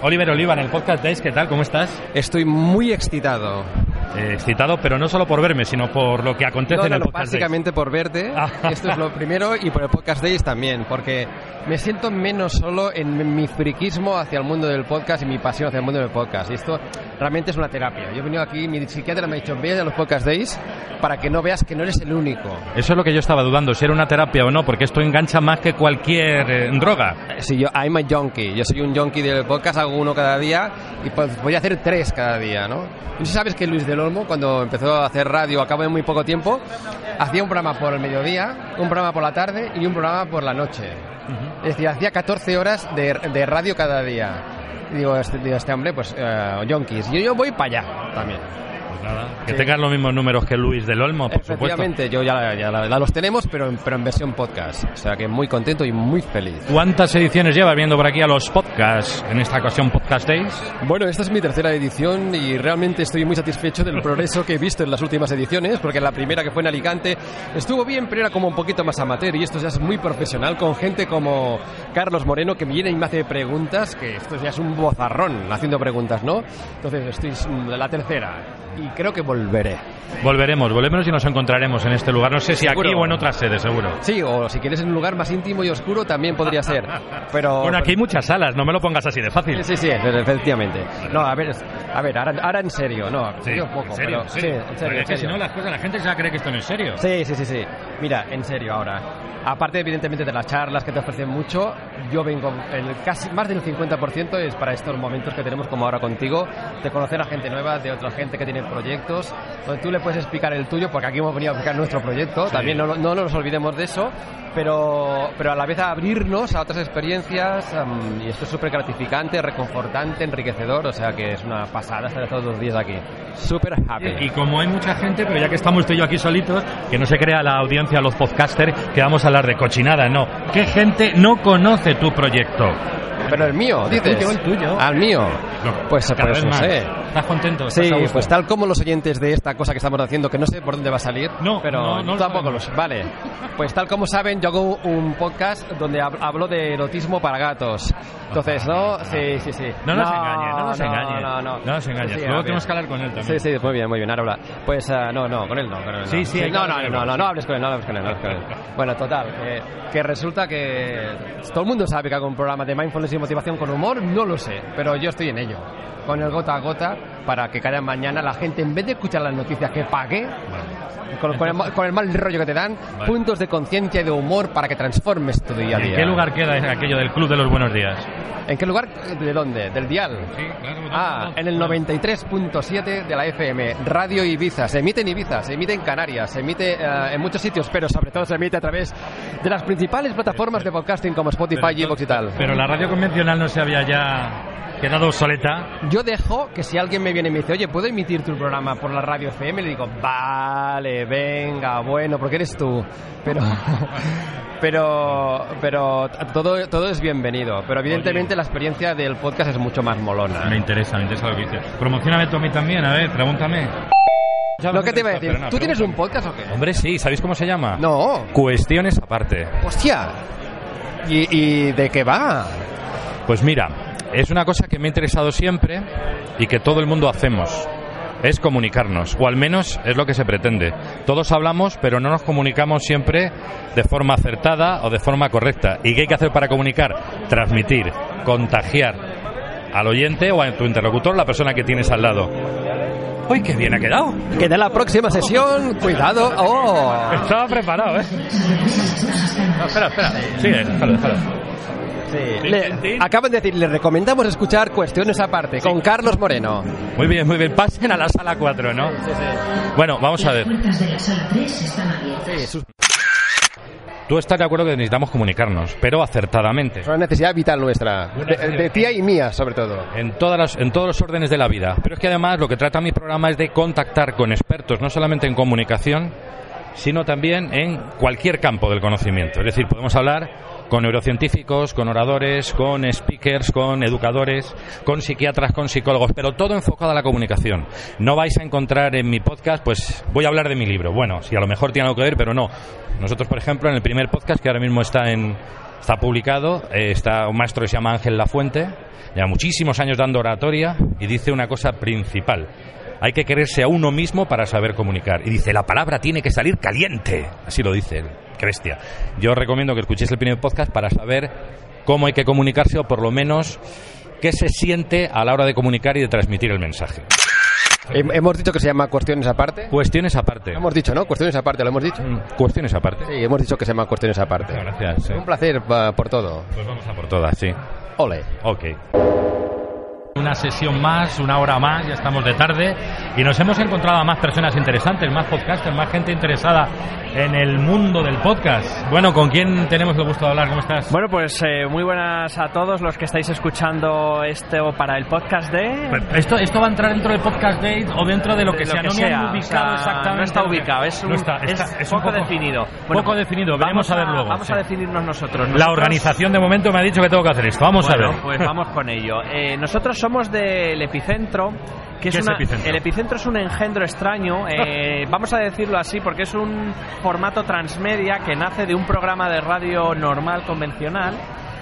Oliver Oliva en el podcast Days, ¿qué tal? ¿Cómo estás? Estoy muy excitado. Eh, excitado, pero no solo por verme, sino por lo que acontece No, en el no, podcast básicamente por verte. Ah. Esto es lo primero y por el podcast Days también, porque me siento menos solo en mi friquismo hacia el mundo del podcast y mi pasión hacia el mundo del podcast. Y esto realmente es una terapia. Yo he venido aquí, mi psiquiatra me ha dicho, ve a los podcast Days para que no veas que no eres el único. Days. Eso es lo que yo estaba dudando, si era una terapia o no, porque esto engancha más que cualquier eh, droga. Sí, yo, I'm a junkie. Yo soy un junkie del podcast, hago uno cada día y pues voy a hacer tres cada día, ¿no? Sé si sabes que Luis del Olmo, cuando empezó a hacer radio a cabo de muy poco tiempo, hacía un programa por el mediodía, un programa por la tarde y un programa por la noche. Es decir, hacía 14 horas de, de radio cada día. Y digo, este, digo, este hombre, pues, eh, junkies. Y yo voy para allá también. Pues nada, que Sí. tengas los mismos números que Luis del Olmo, por supuesto. Efectivamente, yo ya, ya la los tenemos, pero, en- pero en versión podcast. O sea que muy contento y muy feliz. ¿Cuántas ediciones llevas viendo por aquí a los podcasts? En esta ocasión, Podcast Days. Bueno, esta es mi tercera edición y realmente estoy muy satisfecho del progreso que he visto en las últimas ediciones, porque la primera que fue en Alicante estuvo bien, pero era como un poquito más amateur y esto ya es muy profesional con gente como Carlos Moreno que viene y me hace preguntas, que esto ya es un bozarrón haciendo preguntas, ¿no? Entonces estoy mm, la tercera y creo que volveré. Volveremos, volveremos y nos encontraremos en este lugar. No sé si Seguro. aquí o en otra sede, seguro. Sí, o si quieres en un lugar más íntimo y oscuro también podría ser, pero... Bueno, aquí hay muchas salas, no me lo pongas así de fácil. Sí, sí, efectivamente. No, a ver, a ver, ahora, ahora en serio, no, yo un poco, en serio, pero en sí, serio. en serio, en es que si serio. no, las cosas, la gente se va a creer que esto no es serio. Sí, sí, sí, sí. Mira, en serio ahora. Aparte, evidentemente, de las charlas que te ofrecen mucho, yo vengo, el casi más del 50% es para estos momentos que tenemos como ahora contigo, de conocer a gente nueva, de otra gente que tiene proyectos, donde tú le puedes explicar el tuyo, porque aquí hemos venido a explicar nuestro proyecto, también no, no nos olvidemos de eso, pero, pero a la vez a abrirnos a otras experiencias, am, y esto es súper gratificante, reconfortante, enriquecedor, o sea que es una pasada los días aquí. Súper happy. Y como hay mucha gente, pero ya que estamos tú y yo aquí solitos, que no se crea la audiencia, los podcasters, que vamos a hablar de cochinada, no. ¿Qué gente no conoce tu proyecto? Pero el mío, dices. tuyo, el tuyo. Al mío. Pues, Cada pues vez no más. sé. ¿Estás contento? ¿Estás Sí, a gusto? pues tal como los oyentes de esta cosa que estamos haciendo, que no sé por dónde va a salir, No, pero no, no lo tampoco sabemos. los. Vale, pues tal como saben, yo hago un podcast donde hab- hablo de erotismo para gatos. Entonces, ¿no? Sí, sí, sí. No nos engañes, no nos engañes. No, no, No nos engañes. Sí, Luego a ver. tenemos que hablar con él también. Sí, sí, muy bien, muy bien, ahora habla. Pues ah, no, no, con él no, con él no. Sí, sí, no, no, no, no, sí. no hables con él, no hables con él, no hables con él. Bueno, total, que, que resulta que todo el mundo sabe que hago un programa de mindfulness motivación con humor, no lo sé, pero yo estoy en ello, con el gota a gota, para que cada mañana la gente, en vez de escuchar las noticias que pague, con, con el, con el mal rollo que te dan, Vale. puntos de conciencia y de humor para que transformes tu día a ¿En día. qué lugar queda aquello del Club de los Buenos Días? ¿En qué lugar? ¿De dónde? ¿Del dial? Sí, claro. Ah, en el 93.7 de la FM, Radio Ibiza. Se emite en Ibiza, se emite en Canarias, se emite eh, en muchos sitios, pero sobre todo se emite a través de las principales plataformas de podcasting como Spotify, Evox y tal. Pero la radio convencional no se había ya quedado obsoleta. Yo dejo que si alguien me viene y me dice, oye, ¿puedo emitir tu programa por la radio FM? Le digo, vale, venga, bueno, porque eres tú. Pero, pero, pero todo, todo es bienvenido. Pero evidentemente la experiencia del podcast es mucho más molona. Me interesa, me interesa lo que dices. Promocioname tú a mí también, a ver, pregúntame. Lo que te iba a decir, ¿tú tienes un podcast o qué? Hombre, sí, ¿sabéis cómo se llama? No. Cuestiones aparte. Hostia. ¿Y, y de qué va? Pues mira, es una cosa que me ha interesado siempre y que todo el mundo hacemos. Es comunicarnos, o al menos es lo que se pretende. Todos hablamos, pero no nos comunicamos siempre de forma acertada o de forma correcta. ¿Y qué hay que hacer para comunicar? Transmitir, contagiar al oyente o a tu interlocutor, la persona que tienes al lado. ¡Uy, qué bien ha quedado! Que de la próxima sesión, cuidado. Oh. Estaba preparado, ¿eh? No, espera, espera. Sigue, déjalo, déjalo. Sí. Le- acaban de decir, le recomendamos escuchar Cuestiones Aparte con Carlos Moreno. Muy bien, muy bien. Pasen a la sala 4, ¿no? Bueno, vamos a ver. Las puertas de la sala 3 están abiertas. Sí, sus- Tú estás de acuerdo que necesitamos comunicarnos, pero acertadamente. Es una necesidad vital nuestra, de, de tía y mía sobre todo. En, todas las, en todos los órdenes de la vida. Pero es que además lo que trata mi programa es de contactar con expertos, no solamente en comunicación, sino también en cualquier campo del conocimiento. Es decir, podemos hablar con neurocientíficos, con oradores, con speakers, con educadores, con psiquiatras, con psicólogos, pero todo enfocado a la comunicación. No vais a encontrar en mi podcast, pues voy a hablar de mi libro. Bueno, si a lo mejor tiene algo que ver, pero no. Nosotros, por ejemplo, en el primer podcast que ahora mismo está en está publicado, eh, está un maestro que se llama Ángel Lafuente, lleva muchísimos años dando oratoria y dice una cosa principal. Hay que quererse a uno mismo para saber comunicar. Y dice, la palabra tiene que salir caliente. Así lo dice. Qué bestia. Yo os recomiendo que escuchéis el primer podcast para saber cómo hay que comunicarse o por lo menos qué se siente a la hora de comunicar y de transmitir el mensaje. Hem- Hemos dicho que se llama Cuestiones Aparte. Cuestiones aparte. Lo hemos dicho, ¿no? Cuestiones Aparte, lo hemos dicho. Mm, Cuestiones aparte. Sí, hemos dicho que se llama Cuestiones Aparte. Gracias. sí. Un placer por todo. Pues vamos a por todas, sí. Ole. Ok. Una sesión más, una hora más, ya estamos de tarde y nos hemos encontrado a más personas interesantes, más podcasters, más gente interesada en el mundo del podcast. Bueno, ¿con quién tenemos el gusto de hablar? ¿Cómo estás? Bueno, pues eh, muy buenas a todos los que estáis escuchando esto para el podcast de... ¿Esto, ¿Esto va a entrar dentro del podcast date o dentro de lo que de sea? lo no que me sea, han o ubicado sea, exactamente. No está que- ubicado, es, un, No está, es está- es un poco, poco definido. poco definido, veremos vamos a ver luego, Vamos sí. a definirnos nosotros. La Nosotros- organización de momento me ha dicho que tengo que hacer esto. Vamos Bueno, a ver. pues vamos con ello. Eh, nosotros somos del Epicentro, que es, ¿Qué es una- Epicentro? el Epicentro es un engendro extraño, eh, vamos a decirlo así, porque es un formato transmedia que nace de un programa de radio normal, convencional,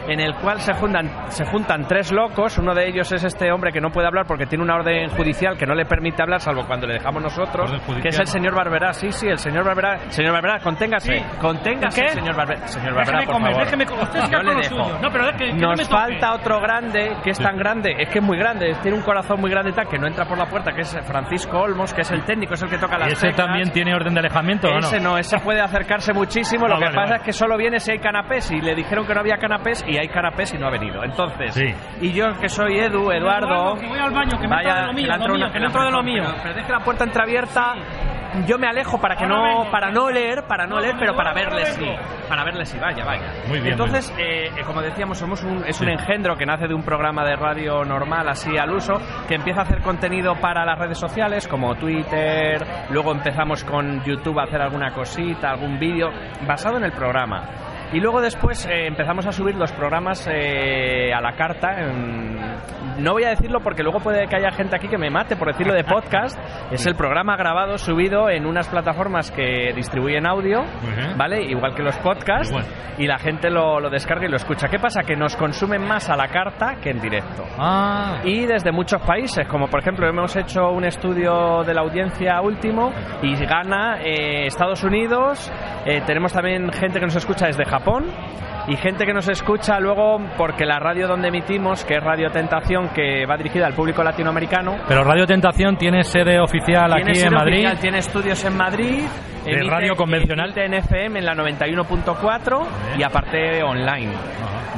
en el cual se juntan, se juntan tres locos, uno de ellos es este hombre que no puede hablar porque tiene una orden judicial que no le permite hablar, salvo cuando le dejamos nosotros, que es el señor Barberá, sí, sí, el señor Barberá, señor Barberá, conténgase, Sí. conténgase, ¿Qué? señor Barberá, señor Barberá, Déjeme por comer, favor. déjeme. Usted siga Yo con le lo suyo. No, pero es que, que no Nos toque. falta otro grande, que es tan grande, es que es muy grande, tiene un corazón muy grande y tal, que no entra por la puerta, que es Francisco Olmos, que es el técnico, es el que toca las ¿Y ese teclas. también tiene orden de alejamiento o no? Ese no, ese puede acercarse muchísimo. Lo Ah, que vale, pasa vale. es que solo viene si hay canapés. Y le dijeron que no había canapés y hay canapés y no ha venido. Entonces, Sí. y yo que soy Edu, Eduardo. Eduardo, que voy al baño, que me entra de lo mío, que me entra de lo mío. Pero, pero deje la puerta entreabierta. Yo me alejo para que Ahora no, vengo. para no leer, para no No, leer, pero para ahora verle si, vengo. para verle si vaya, vaya. Muy bien, Entonces, eh, eh, como decíamos, somos un, es un engendro que nace de un programa de radio normal, así al uso, que empieza a hacer contenido para las redes sociales, como Twitter, luego empezamos con YouTube a hacer alguna cosita, algún vídeo, basado en el programa. Y luego después eh, empezamos a subir los programas eh, a la carta. en- No voy a decirlo porque luego puede que haya gente aquí que me mate por decirlo de podcast. es el programa grabado, subido en unas plataformas que distribuyen audio, Ujú. ¿vale? Igual que los podcasts. Igual. Y la gente lo, lo descarga y lo escucha. ¿Qué pasa? Que nos consumen más a la carta que en directo. Ah, Y desde muchos países, como por ejemplo hemos hecho un estudio de la audiencia último y gana eh, Estados Unidos, eh, tenemos también gente que nos escucha desde Japón y gente que nos escucha luego porque la radio donde emitimos, que es Radio Tentación, que va dirigida al público latinoamericano, pero Radio Tentación tiene sede oficial tiene aquí sede en Madrid. oficial, tiene estudios en Madrid. ¿De radio convencional? en FM en la 91.4 y aparte online.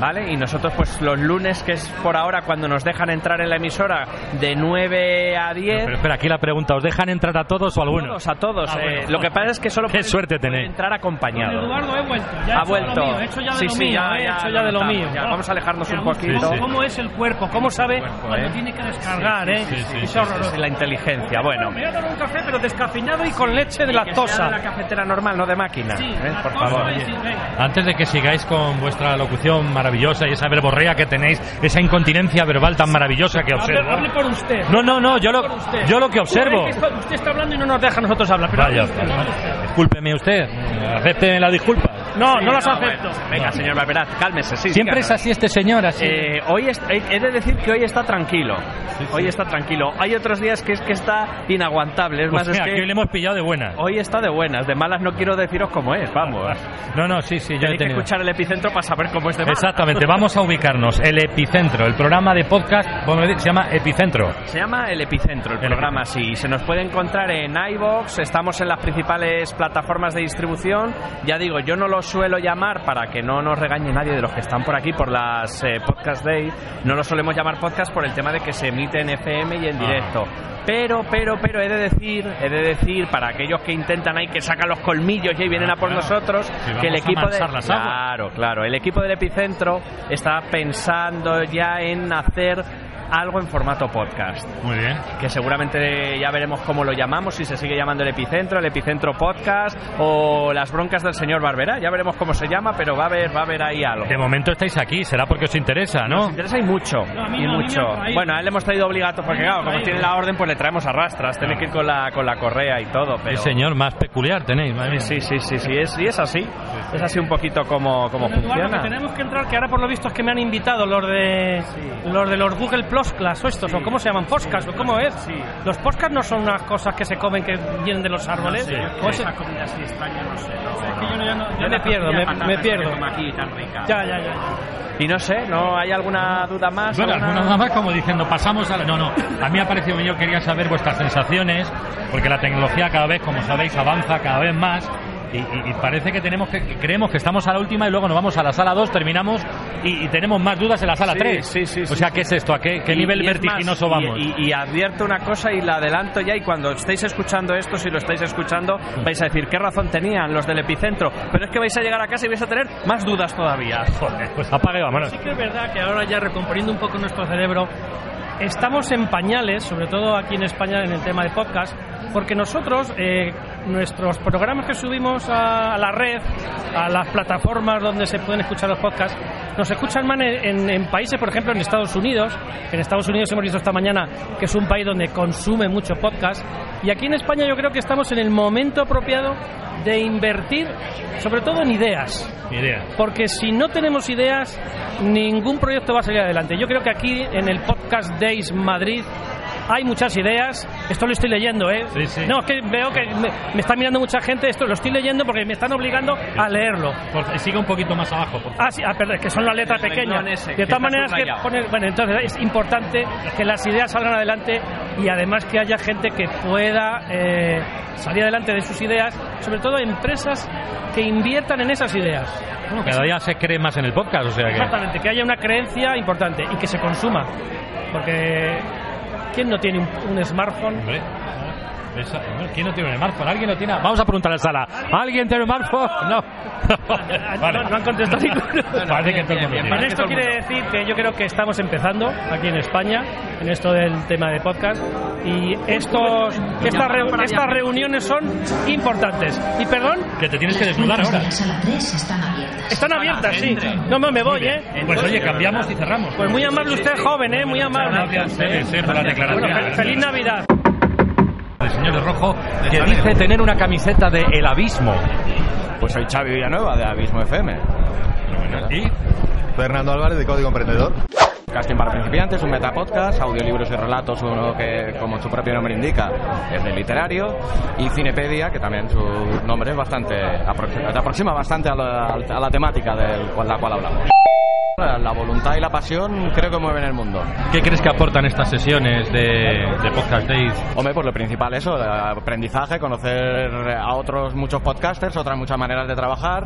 ¿Vale? Y nosotros, pues los lunes, que es por ahora cuando nos dejan entrar en la emisora de 9 a 10. Pero espera, aquí la pregunta, ¿os dejan entrar a todos o a algunos? Todos, a todos. Ah, eh, bueno. Lo que pasa es que solo Qué pueden- suerte tenéis. entrar Con acompañado. Eduardo he vuelto. Ya he Ha hecho vuelto. mío, he hecho ya de Sí, lo sí, mío, ya- he ya hecho ya de lo mío. ya. Vamos a alejarnos un poquito. ¿Cómo es el cuerpo? ¿Cómo sabe cuerpo, cuando ¿eh? tiene que descargar, eh? Sí, sí, sí, es sí, horroroso. sí, la inteligencia. Bueno. Me voy a dar un café, pero descafeinado y con leche de lactosa. de la cafetera normal, no de máquina. Sí, ¿eh? Por favor. sí. Antes de que sigáis con vuestra locución maravillosa y esa verborrea que tenéis, esa incontinencia verbal tan maravillosa que Hable, observo. hable por usted. No, no, no, yo lo, yo lo que observo. Usted está hablando y no nos deja a nosotros hablar. Pero Vaya, hable usted, hable usted. discúlpeme usted, acepte la disculpa. No, Sí, no las no, acepto. bueno, Venga, señor Barberat, cálmese. Sí, Siempre es así este señor, así. Eh, hoy es- he he de decir que hoy está tranquilo. Hoy está tranquilo. Hay otros días que es que está inaguantable. Es Pues más, es mira, que que hoy le hemos pillado de buena. hoy está de buenas. De malas no quiero deciros cómo es. Vamos. No, no, sí, sí, yo he Tenéis que tenido. escuchar el epicentro para saber cómo es de malas. Exactamente, vamos a ubicarnos. El epicentro, el programa de podcast, vamos a decir, se llama Epicentro. Se llama El Epicentro, el, El programa, sí. Se nos puede encontrar en iBox, estamos en las principales plataformas de distribución. Ya digo, yo no los suelo llamar para que no nos regañe nadie de los que están por aquí por las eh, podcast day, no lo solemos llamar podcast por el tema de que se emite en FM y en Ah. directo. Pero, pero, pero he de decir, he de decir para aquellos que intentan ahí que sacan los colmillos y ahí vienen Ah, a por claro. nosotros, que el equipo de claro, claro, el equipo del epicentro está pensando ya en hacer algo en formato podcast Muy bien. que seguramente ya veremos cómo lo llamamos, si se sigue llamando el epicentro, el epicentro podcast o las broncas del señor Barberá, ya veremos cómo se llama, pero va a haber, va a haber ahí algo. De momento estáis aquí, será porque os interesa, ¿no? Nos interesa y mucho, No, a mí y no, a mí mucho. Bueno, a él le hemos traído obligato, porque claro, como tiene la orden, pues le traemos a rastras, tiene que ir con la, con la correa y todo, pero... El señor más peculiar tenéis, madre mía. Sí, sí, sí, sí, es, y es así, es así un poquito como, como Eduardo, que funciona. tenemos que entrar, que ahora por lo visto es que me han invitado los de los de los Google Plus Class o estos, o cómo se llaman, podcast, o cómo es. Sí. Los podcasts no son unas cosas que se comen que vienen de los árboles. Sí, ¿Cómo se- comida así extraña, no sé. Es que yo, no- yo no- yo me pierdo, me, me pierdo. aquí tan rica. Ya, ya, ya. Y no sé, ¿no hay alguna duda más? Bueno, ¿Alguna- alguna nada más como diciendo, pasamos a la... No, no, a mí ha parecido yo quería saber vuestras sensaciones, porque la tecnología cada vez, como sabéis, avanza cada vez más. Y, y- y parece que tenemos que, que creemos que estamos a la última y luego nos vamos a la sala 2, terminamos y, y tenemos más dudas en la sala Sí, 3. sí, sí, o sea, sí. ¿qué es esto? ¿A qué, qué Y- nivel vertiginoso más, vamos? Y, y advierto una cosa y la adelanto ya y cuando estéis escuchando esto, si lo estáis escuchando, vais a decir qué razón tenían los del epicentro. Pero es que vais a llegar a casa y vais a tener más dudas todavía. Joder, pues apague, vámonos. Sí que es verdad que ahora ya recomponiendo un poco nuestro cerebro, estamos en pañales, sobre todo aquí en España en el tema de podcast, porque nosotros, eh, nuestros programas que subimos a, la red, a las plataformas donde se pueden escuchar los podcasts, nos escuchan más en, en- en países, por ejemplo, en Estados Unidos. En Estados Unidos hemos visto esta mañana que es un país donde consume mucho podcast. Y aquí en España yo creo que estamos en el momento apropiado de invertir, sobre todo en ideas idea. porque si no tenemos ideas, ningún proyecto va a salir adelante. Yo creo que aquí en el Podcast Days Madrid hay muchas ideas. Esto lo estoy leyendo, ¿eh? Sí, sí. No, es que veo que me, me está mirando mucha gente. Esto lo estoy leyendo porque me están obligando a leerlo. Por- sigue un poquito más abajo, por favor. Ah, sí, ah, perdón, que son las letras pequeñas. ese, De todas maneras, que poner, bueno, entonces es importante que las ideas salgan adelante y además que haya gente que pueda eh, salir adelante de sus ideas, sobre todo empresas que inviertan en esas ideas. Bueno, cada día se cree más en el podcast, o sea que... Exactamente, que haya una creencia importante y que se consuma. Porque ¿quién no tiene un, smartphone? Esa- ¿quién no tiene un smartphone? ¿Alguien lo tiene? Vamos a preguntar a la sala. ¿Alguien tiene un smartphone? No. Vale. No, no han contestado ninguno. Parece que todo el mundo bien, tiene. Con esto quiere decir que yo creo que estamos empezando aquí en España en esto del tema de podcast y estos estas, reu- estas reuniones son importantes. Y perdón, Que te tienes que desnudar ahora. la sala 3 están abiertas. están abiertas, sí. No, no me voy, ¿eh? Pues oye, cambiamos y cerramos. Pues muy amable usted, joven, ¿eh? Muy amable. Gracias, sí, sí, por la declaración. Bueno, fe- feliz Navidad. El señor de rojo que dice tener una camiseta de El Abismo. Pues soy Xavi Villanueva de Abismo FM. Y Fernando Álvarez de Código Emprendedor. Casting para principiantes, un metapodcast, audiolibros y relatos, uno que, como su propio nombre indica, es de literario, y Cinepedia, que también su nombre es bastante, aproxima, se aproxima bastante a la, a la temática de la cual hablamos. La voluntad y la pasión creo que mueven el mundo. ¿Qué crees que aportan estas sesiones de, de Podcast Days? Hombre, pues lo principal eso, aprendizaje, conocer a otros muchos podcasters, otras muchas maneras de trabajar,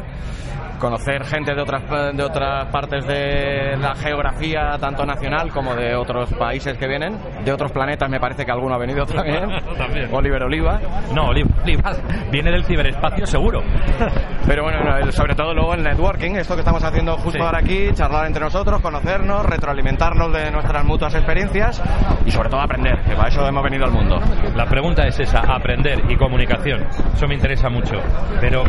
conocer gente de otras de otras partes de la geografía, tanto nacional como de otros países que vienen, de otros planetas me parece que alguno ha venido también. También. Oliver Oliva. No, Oliva viene del ciberespacio seguro. Pero bueno, sobre todo luego el networking, esto que estamos haciendo justo Sí. ahora aquí, charlar entre nosotros, conocernos, retroalimentarnos de nuestras mutuas experiencias y sobre todo aprender, que para eso hemos venido al mundo. La pregunta es esa, aprender y comunicación. Eso me interesa mucho. Pero,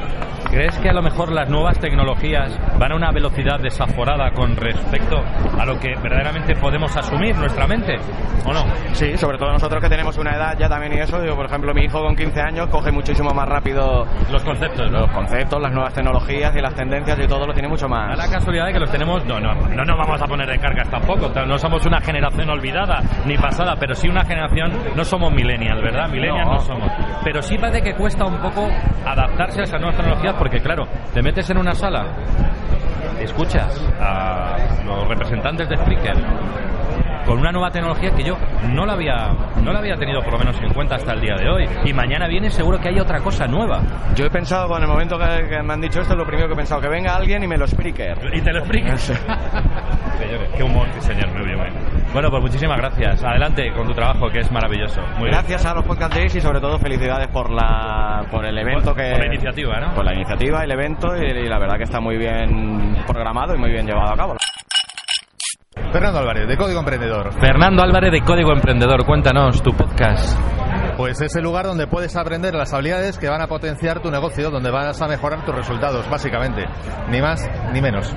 ¿crees que a lo mejor las nuevas tecnologías van a una velocidad desaforada con respecto a lo que verdaderamente podemos asumir nuestra mente? ¿O no? Sí, sobre todo nosotros que tenemos una edad ya también y eso. Yo, por ejemplo, mi hijo con 15 años coge muchísimo más rápido Los conceptos, ¿no? los conceptos, las nuevas tecnologías y las tendencias y todo lo tiene mucho más. la casualidad de que los tenemos, no, no, no nos vamos a poner de cargas tampoco, no somos una generación olvidada ni pasada, pero sí una generación, no somos millennials, ¿verdad? Millennials no, No. somos. Pero sí parece que cuesta un poco adaptarse a esas nuevas tecnologías porque, claro, te metes en una sala, escuchas a los representantes de Spreaker con una nueva tecnología que yo no la había no la había tenido por lo menos en cuenta hasta el día de hoy. Y mañana viene seguro que hay otra cosa nueva. Yo he pensado, con el momento que, que me han dicho esto, lo primero que he pensado, que venga alguien y me lo explique. Y te lo explique. Señores, qué humor, señor, muy bien, bien. Bueno, pues muchísimas gracias. Adelante con tu trabajo, que es maravilloso. Muy bien. Gracias a los Podcast Days y sobre todo felicidades por la por el evento que por la iniciativa, ¿no? por la iniciativa, el evento y, y la verdad que está muy bien programado y muy bien llevado a cabo. Fernando Álvarez, de Código Emprendedor. Fernando Álvarez de Código Emprendedor, cuéntanos tu podcast. Pues es el lugar donde puedes aprender las habilidades que van a potenciar tu negocio, donde vas a mejorar tus resultados, básicamente. Ni más ni menos.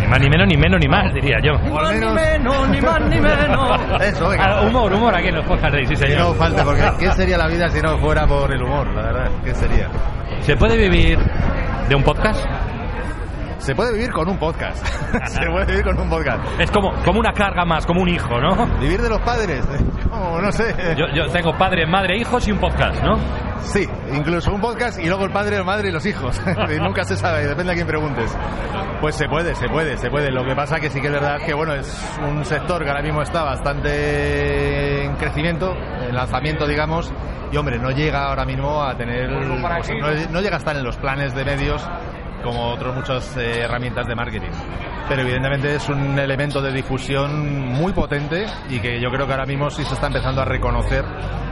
Ni más ni menos, ni menos ni más, diría yo. O al menos- menos, ni más ni menos. Eso, venga. Ah, humor, humor aquí en los podcast, sí, señor. no falta, porque ¿qué sería la vida si no fuera por el humor? La verdad, ¿qué sería? ¿Se puede vivir de un podcast? Se puede vivir con un podcast. Se puede vivir con un podcast. Es como, como una carga más, como un hijo, ¿no? Vivir de los padres. Oh, no sé. Yo, yo tengo padre, madre, hijos y un podcast, ¿no? Sí, incluso un podcast y luego el padre, la madre y los hijos. Y nunca se sabe, depende a quién preguntes. Pues se puede, se puede, se puede. Lo que pasa que sí que es verdad que bueno, es un sector que ahora mismo está bastante en crecimiento, en lanzamiento, digamos. Y hombre, no llega ahora mismo a tener, pues, no, no llega a estar en los planes de medios como otras muchas eh, herramientas de marketing. Pero evidentemente es un elemento de difusión muy potente y que yo creo que ahora mismo sí se está empezando a reconocer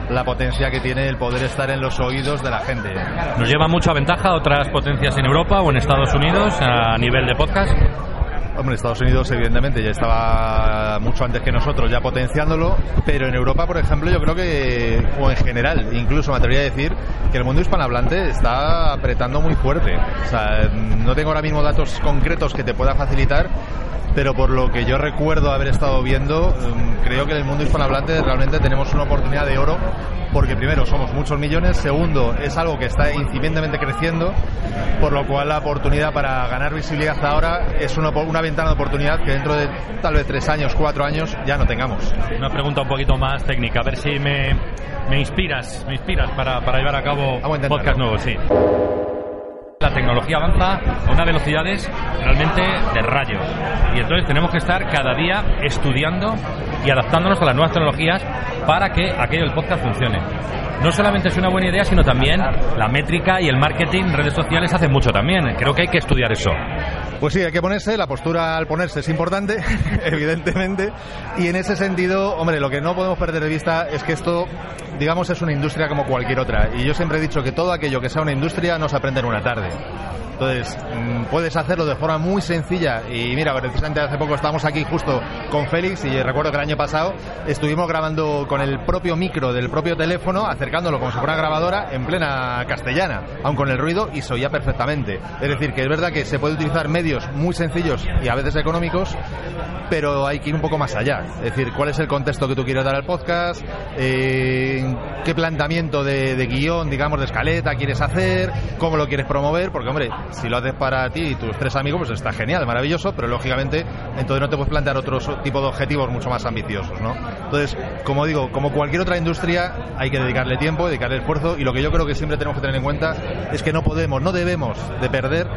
la potencia que tiene el poder estar en los oídos de la gente. ¿Nos lleva ventaja a otras potencias en Europa o en Estados Unidos a nivel de podcast? Hombre, Estados Unidos evidentemente ya estaba mucho antes que nosotros ya potenciándolo, pero en Europa, por ejemplo, yo creo que, o en general, incluso me atrevería a decir que el mundo hispanohablante está apretando muy fuerte. O sea, no tengo ahora mismo datos concretos que te pueda facilitar, pero por lo que yo recuerdo haber estado viendo, mm, creo que en el mundo hispanohablante realmente tenemos una oportunidad de oro, porque primero somos muchos millones, segundo es algo que está incipientemente creciendo, por lo cual la oportunidad para ganar visibilidad ahora es una, una ventana de oportunidad que dentro de tal vez tres años, cuatro años ya no tengamos. Una pregunta un poquito más técnica, a ver si me, me inspiras, me inspiras para, para llevar a cabo podcast nuevos, sí. La tecnología avanza a unas velocidades realmente de rayos. Y entonces tenemos que estar cada día estudiando y adaptándonos a las nuevas tecnologías para que aquello del podcast funcione. No solamente es una buena idea, sino también la métrica y el marketing, redes sociales hacen mucho también. Creo que hay que estudiar eso. Pues sí, hay que ponerse, la postura al ponerse es importante, evidentemente, y en ese sentido, hombre, lo que no podemos perder de vista es que esto, digamos, es una industria como cualquier otra, y yo siempre he dicho que todo aquello que sea una industria no se aprende en una tarde. Entonces, mm, puedes hacerlo de forma muy sencilla. Y mira, precisamente hace poco estábamos aquí justo con Félix y recuerdo que el año pasado estuvimos grabando con el propio micro del propio teléfono, acercándolo como si fuera una grabadora en plena castellana, aun con el ruido y se oía perfectamente. Es decir, que es verdad que se puede utilizar medios muy sencillos y a veces económicos, pero hay que ir un poco más allá. Es decir, cuál es el contexto que tú quieres dar al podcast, eh, qué planteamiento de, de guion, digamos, de escaleta quieres hacer, cómo lo quieres promover, porque hombre, si lo haces para ti y tus tres amigos, pues está genial, maravilloso, pero lógicamente entonces no te puedes plantear otro tipo de objetivos mucho más ambiciosos, ¿no? Entonces, como digo, como cualquier otra industria, hay que dedicarle tiempo, dedicarle esfuerzo, y lo que yo creo que siempre tenemos que tener en cuenta es que no podemos, no debemos de perder,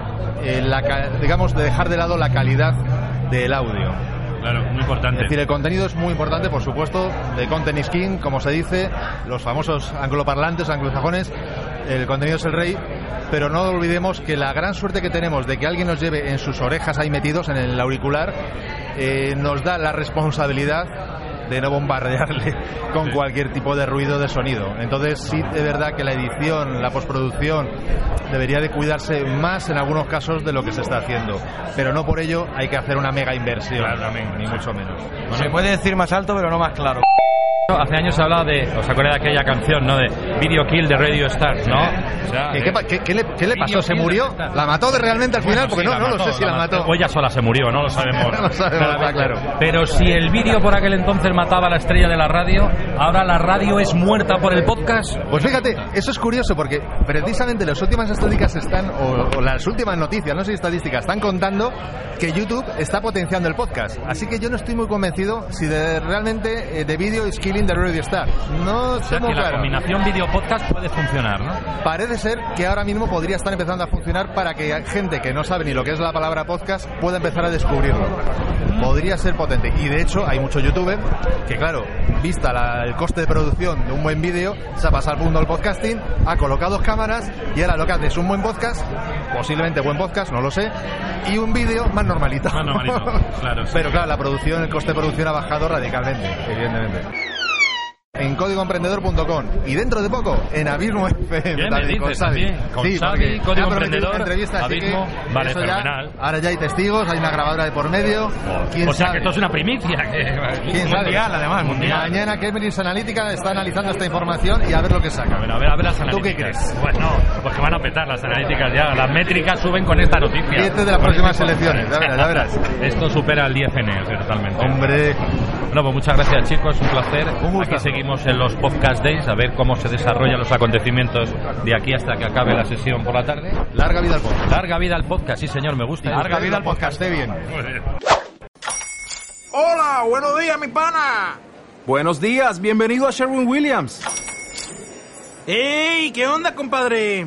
eh, la, digamos, de dejar de lado la calidad del audio. Claro, muy importante. Es decir, el contenido es muy importante, por supuesto, de content is king, como se dice, los famosos angloparlantes, anglosajones, el contenido es el rey, pero no olvidemos que la gran suerte que tenemos de que alguien nos lleve en sus orejas ahí metidos en el auricular, eh, nos da la responsabilidad de no bombardearle con cualquier tipo de ruido de sonido. Entonces sí, de verdad que la edición, la postproducción debería de cuidarse más en algunos casos de lo que se está haciendo, pero no por ello hay que hacer una mega inversión, ni mucho menos. Se puede decir más alto, pero no más claro. Hace años se hablaba de, ¿os acordáis de aquella canción, no? De Video Kill de Radio Stars, ¿no? O sea, ¿Qué, qué qué- le, qué le pasó? ¿Se murió? ¿La mató de realmente al final? Porque sí, no, no lo mató, sé si la mató. O ella sola se murió, no lo sabemos. No lo sabemos, está claro. Pero si el vídeo por aquel entonces mataba a la estrella de la radio, ahora la radio es muerta por el podcast. Pues fíjate, eso es curioso porque precisamente las últimas estadísticas están, o, o las últimas noticias, no sé si estadísticas, están contando que YouTube está potenciando el podcast. Así que yo no estoy muy convencido si de, realmente eh, The Video is Killing streaming de Radio Star. No O sea que la claro. combinación vídeo-podcast puede funcionar, ¿no? Parece ser que ahora mismo podría estar empezando a funcionar para que gente que no sabe ni lo que es la palabra podcast pueda empezar a descubrirlo. Podría ser potente. Y de hecho, hay muchos youtubers que, claro, vista la- el coste de producción de un buen vídeo, se ha pasado al mundo del podcasting, ha colocado dos cámaras y ahora lo que hace es un buen podcast, posiblemente buen podcast, no lo sé, y un vídeo más normalito. Más normalito, claro, sí. Pero claro, la producción, el coste de producción ha bajado radicalmente, evidentemente. En códigoemprendedor.com y dentro de poco en Abismo FM ¿Qué me también con dices Xavi. también? Con Sí, Xavi, Código me Emprendedor, entrevista, así Abismo. que Vale, eso ya- fenomenal. ahora ya hay testigos, hay una grabadora de por medio. ¿Quién o sea sabe? que esto es una primicia. Que... ¿Quién mundial, además, mundial. Mañana Cambridge Analytica está analizando esta información y a ver lo que saca. A ver, a ver, a ver las ¿Tú analíticas. qué crees? Bueno, pues que van a petar las analíticas ya. Las métricas suben con esta noticia. Siete de las próximas elecciones, ya verás, ya verás. Esto supera el 10N, o sea, totalmente. Hombre, Bueno, pues muchas gracias chicos, un placer. Un. Aquí seguimos en los podcast days a ver cómo se desarrollan los acontecimientos de aquí hasta que acabe la sesión por la tarde. larga vida al podcast. Larga vida al podcast, sí señor, me gusta. Larga vida al podcast, esté bien. Hola, buenos días, mi pana. Buenos días, bienvenido a Sherwin Williams. ¡Ey! ¿Qué onda, compadre?